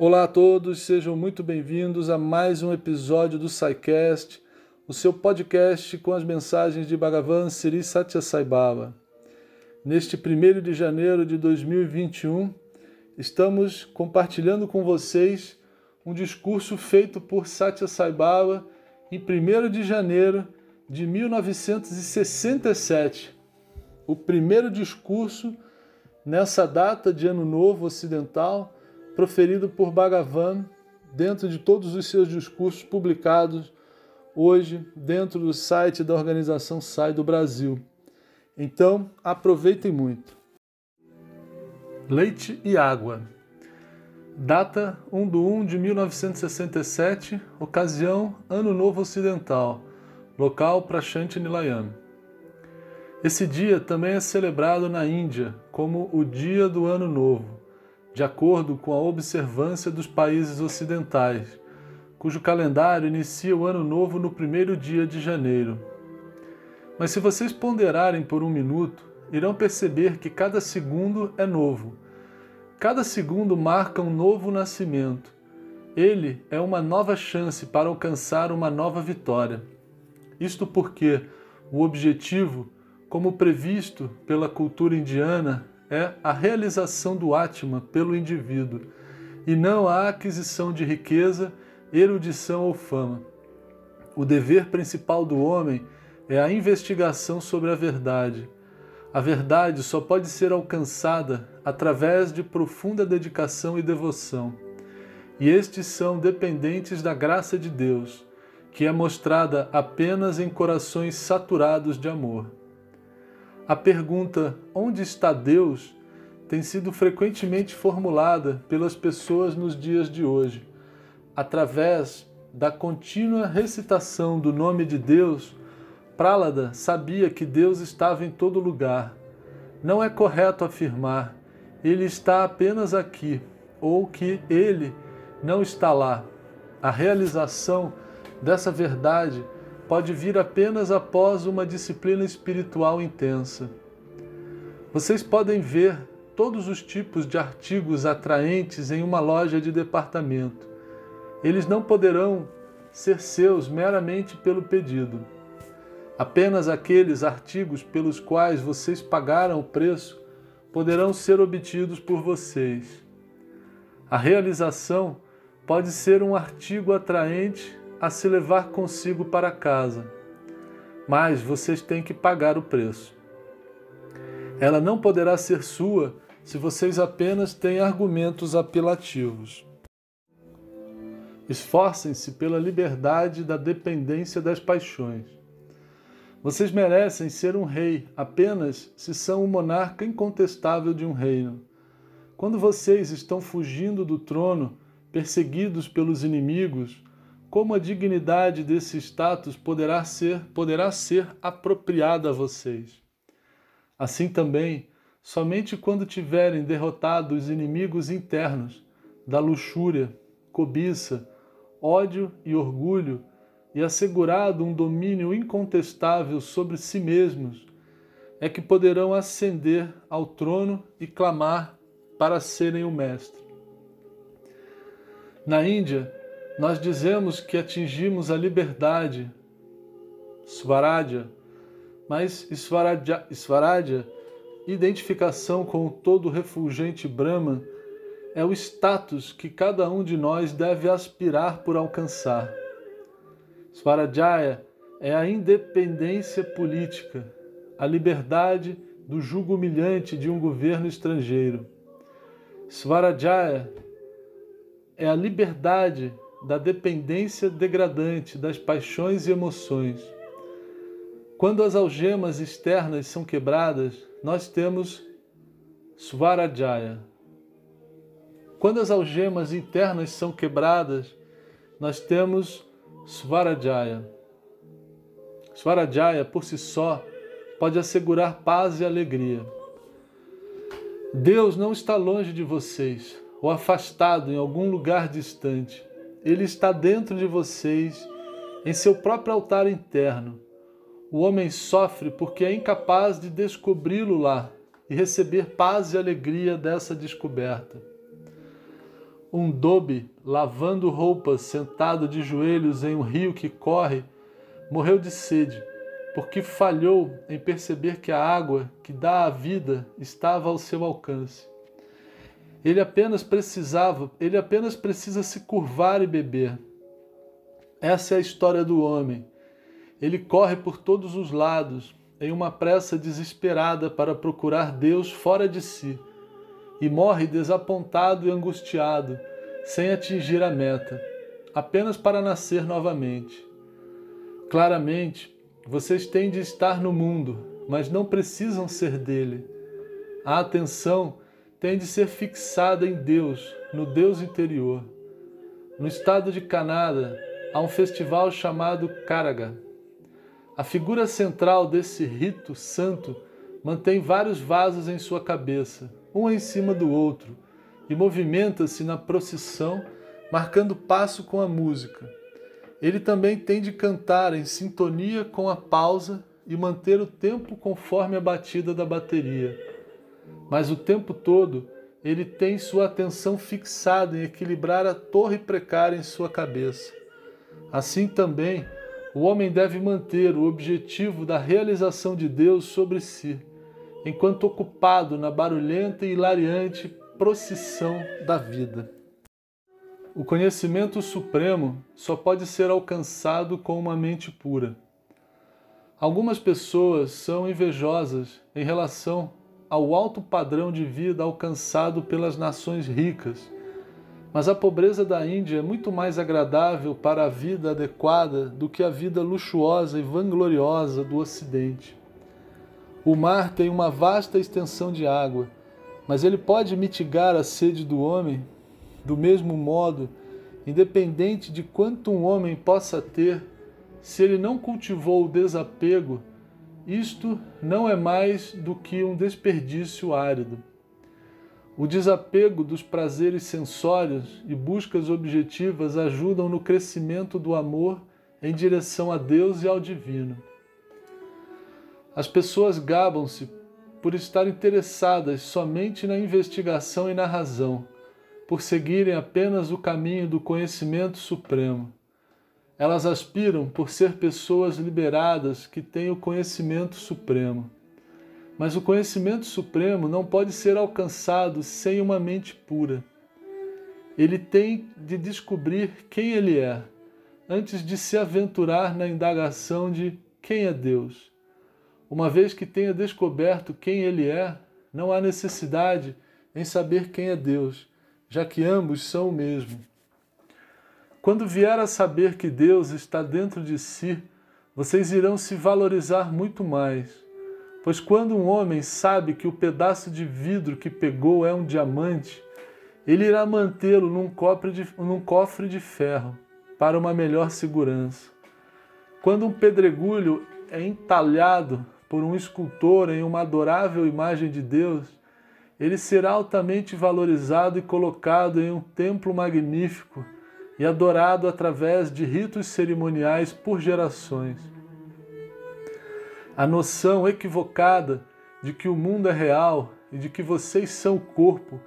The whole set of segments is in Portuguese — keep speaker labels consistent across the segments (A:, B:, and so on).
A: Olá a todos, sejam muito bem-vindos a mais um episódio do SciCast, o seu podcast com as mensagens de Bhagavan Sri Satya Sai Baba. Neste 1 de janeiro de 2021, estamos compartilhando com vocês um discurso feito por Satya Sai Baba em 1 de janeiro de 1967. O primeiro discurso nessa data de Ano Novo Ocidental, proferido por Bhagavan dentro de todos os seus discursos publicados hoje dentro do site da organização SAI do Brasil. Então, aproveitem muito. Leite e água. Data 1 de 1 de 1967, ocasião Ano Novo Ocidental, local Prashanti Nilayam. Esse dia também é celebrado na Índia como o Dia do Ano Novo, de acordo com a observância dos países ocidentais, cujo calendário inicia o Ano Novo no primeiro dia de janeiro. Mas se vocês ponderarem por um minuto, irão perceber que cada segundo é novo Cada segundo marca um novo nascimento. Ele é uma nova chance para alcançar uma nova vitória. Isto porque o objetivo, como previsto pela cultura indiana, é a realização do Atma pelo indivíduo e não a aquisição de riqueza, erudição ou fama. O dever principal do homem é a investigação sobre a verdade a verdade só pode ser alcançada através de profunda dedicação e devoção. E estes são dependentes da graça de Deus, que é mostrada apenas em corações saturados de amor. A pergunta onde está Deus tem sido frequentemente formulada pelas pessoas nos dias de hoje, através da contínua recitação do nome de Deus Prálada sabia que Deus estava em todo lugar. Não é correto afirmar ele está apenas aqui ou que ele não está lá. A realização dessa verdade pode vir apenas após uma disciplina espiritual intensa. Vocês podem ver todos os tipos de artigos atraentes em uma loja de departamento. Eles não poderão ser seus meramente pelo pedido. Apenas aqueles artigos pelos quais vocês pagaram o preço poderão ser obtidos por vocês. A realização pode ser um artigo atraente a se levar consigo para casa, mas vocês têm que pagar o preço. Ela não poderá ser sua se vocês apenas têm argumentos apelativos. Esforcem-se pela liberdade da dependência das paixões. Vocês merecem ser um rei apenas se são o monarca incontestável de um reino. Quando vocês estão fugindo do trono, perseguidos pelos inimigos, como a dignidade desse status poderá ser, poderá ser apropriada a vocês? Assim também, somente quando tiverem derrotado os inimigos internos da luxúria, cobiça, ódio e orgulho, e assegurado um domínio incontestável sobre si mesmos, é que poderão ascender ao trono e clamar para serem o mestre. Na Índia, nós dizemos que atingimos a liberdade, Svaraja, mas Svaraja identificação com o todo refulgente Brahman, é o status que cada um de nós deve aspirar por alcançar. Swarajaya é a independência política, a liberdade do jugo humilhante de um governo estrangeiro. Swarajaya é a liberdade da dependência degradante das paixões e emoções. Quando as algemas externas são quebradas, nós temos Swarajaya. Quando as algemas internas são quebradas, nós temos Svarajaya. Svarajaya, por si só, pode assegurar paz e alegria. Deus não está longe de vocês ou afastado em algum lugar distante. Ele está dentro de vocês, em seu próprio altar interno. O homem sofre porque é incapaz de descobri-lo lá e receber paz e alegria dessa descoberta. um dobe lavando roupas sentado de joelhos em um rio que corre, morreu de sede, porque falhou em perceber que a água que dá a vida estava ao seu alcance. Ele apenas precisava, ele apenas precisa se curvar e beber. Essa é a história do homem. Ele corre por todos os lados, em uma pressa desesperada para procurar Deus fora de si, e morre desapontado e angustiado, sem atingir a meta, apenas para nascer novamente. Claramente, vocês têm de estar no mundo, mas não precisam ser dele. A atenção tem de ser fixada em Deus, no Deus interior. No estado de Canadá, há um festival chamado Karaga. A figura central desse rito santo mantém vários vasos em sua cabeça, um em cima do outro, e movimenta-se na procissão, marcando passo com a música. Ele também tem de cantar em sintonia com a pausa e manter o tempo conforme a batida da bateria. Mas o tempo todo ele tem sua atenção fixada em equilibrar a torre precária em sua cabeça. Assim também, o homem deve manter o objetivo da realização de Deus sobre si, enquanto ocupado na barulhenta e hilariante procissão da vida. O conhecimento supremo só pode ser alcançado com uma mente pura. Algumas pessoas são invejosas em relação ao alto padrão de vida alcançado pelas nações ricas mas a pobreza da Índia é muito mais agradável para a vida adequada do que a vida luxuosa e vangloriosa do Ocidente. O mar tem uma vasta extensão de água, mas ele pode mitigar a sede do homem do mesmo modo, independente de quanto um homem possa ter, se ele não cultivou o desapego, isto não é mais do que um desperdício árido. O desapego dos prazeres sensórios e buscas objetivas ajudam no crescimento do amor em direção a Deus e ao divino. As pessoas gabam-se por estar interessadas somente na investigação e na razão, por seguirem apenas o caminho do conhecimento supremo. Elas aspiram por ser pessoas liberadas que têm o conhecimento supremo. Mas o conhecimento supremo não pode ser alcançado sem uma mente pura. Ele tem de descobrir quem ele é, antes de se aventurar na indagação de quem é Deus. Uma vez que tenha descoberto quem ele é, não há necessidade em saber quem é Deus, já que ambos são o mesmo. Quando vier a saber que Deus está dentro de si, vocês irão se valorizar muito mais Pois quando um homem sabe que o pedaço de vidro que pegou é um diamante, ele irá mantê-lo num num cofre de ferro para uma melhor segurança. Quando um pedregulho é entalhado por um escultor em uma adorável imagem de Deus, ele será altamente valorizado e colocado em um templo magnífico e adorado através de ritos cerimoniais por gerações. A noção equivocada de que o mundo é real e de que vocês são o corpo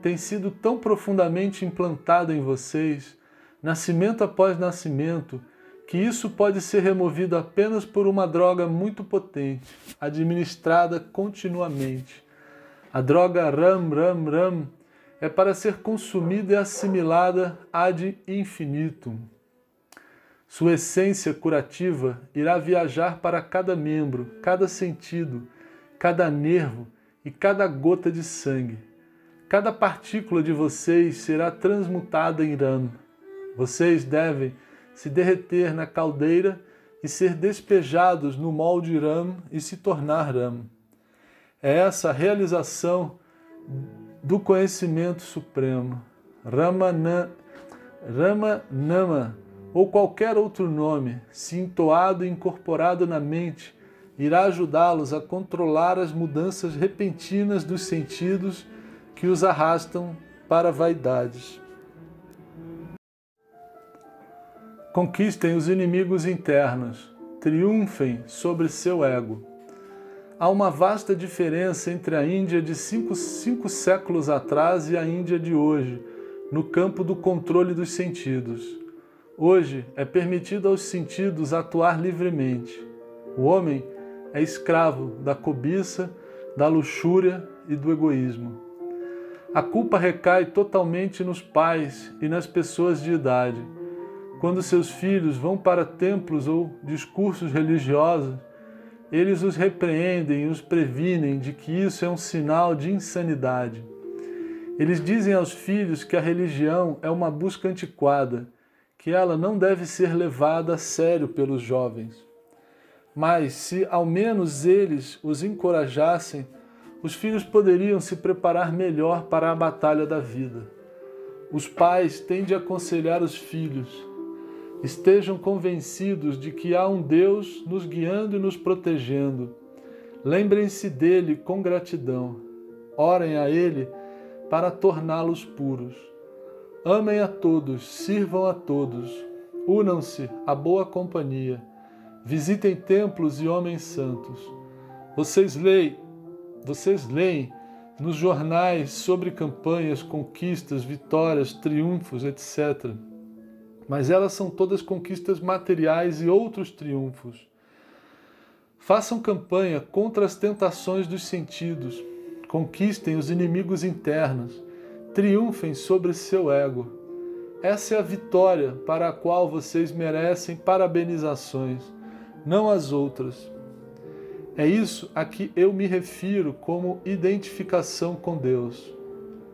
A: tem sido tão profundamente implantada em vocês, nascimento após nascimento, que isso pode ser removido apenas por uma droga muito potente, administrada continuamente. A droga Ram Ram Ram é para ser consumida e assimilada ad infinitum. Sua essência curativa irá viajar para cada membro, cada sentido, cada nervo e cada gota de sangue. Cada partícula de vocês será transmutada em Ram. Vocês devem se derreter na caldeira e ser despejados no molde Ram e se tornar Ram. É essa realização do conhecimento supremo. Ramana, Ramanama ou qualquer outro nome, se entoado e incorporado na mente, irá ajudá-los a controlar as mudanças repentinas dos sentidos que os arrastam para vaidades. Conquistem os inimigos internos, triunfem sobre seu ego. Há uma vasta diferença entre a Índia de cinco, cinco séculos atrás e a Índia de hoje no campo do controle dos sentidos. Hoje é permitido aos sentidos atuar livremente. O homem é escravo da cobiça, da luxúria e do egoísmo. A culpa recai totalmente nos pais e nas pessoas de idade. Quando seus filhos vão para templos ou discursos religiosos, eles os repreendem e os previnem de que isso é um sinal de insanidade. Eles dizem aos filhos que a religião é uma busca antiquada, que ela não deve ser levada a sério pelos jovens. Mas se ao menos eles os encorajassem, os filhos poderiam se preparar melhor para a batalha da vida. Os pais têm de aconselhar os filhos. Estejam convencidos de que há um Deus nos guiando e nos protegendo. Lembrem-se dele com gratidão. Orem a ele para torná-los puros. Amem a todos, sirvam a todos, unam-se à boa companhia, visitem templos e homens santos. Vocês leem, vocês leem nos jornais sobre campanhas, conquistas, vitórias, triunfos, etc. Mas elas são todas conquistas materiais e outros triunfos. Façam campanha contra as tentações dos sentidos, conquistem os inimigos internos, triunfem sobre seu ego. Essa é a vitória para a qual vocês merecem parabenizações, não as outras. É isso a que eu me refiro como identificação com Deus.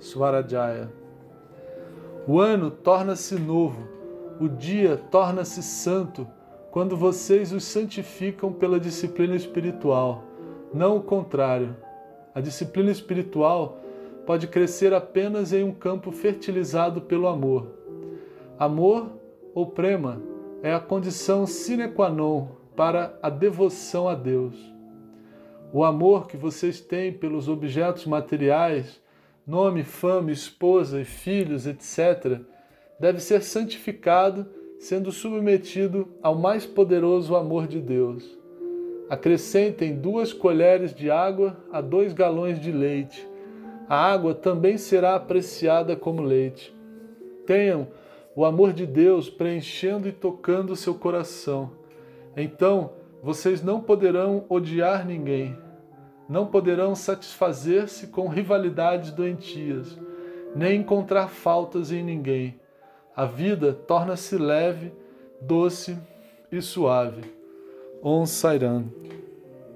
A: Swarajaya. O ano torna-se novo, o dia torna-se santo quando vocês os santificam pela disciplina espiritual, não o contrário. A disciplina espiritual pode crescer apenas em um campo fertilizado pelo amor. Amor ou prema é a condição sine qua non para a devoção a Deus. O amor que vocês têm pelos objetos materiais, nome, fama, esposa e filhos, etc., deve ser santificado, sendo submetido ao mais poderoso amor de Deus. Acrescentem duas colheres de água a dois galões de leite. A água também será apreciada como leite. Tenham o amor de Deus preenchendo e tocando seu coração. Então vocês não poderão odiar ninguém, não poderão satisfazer-se com rivalidades doentias, nem encontrar faltas em ninguém. A vida torna-se leve, doce e suave. Om Sairam.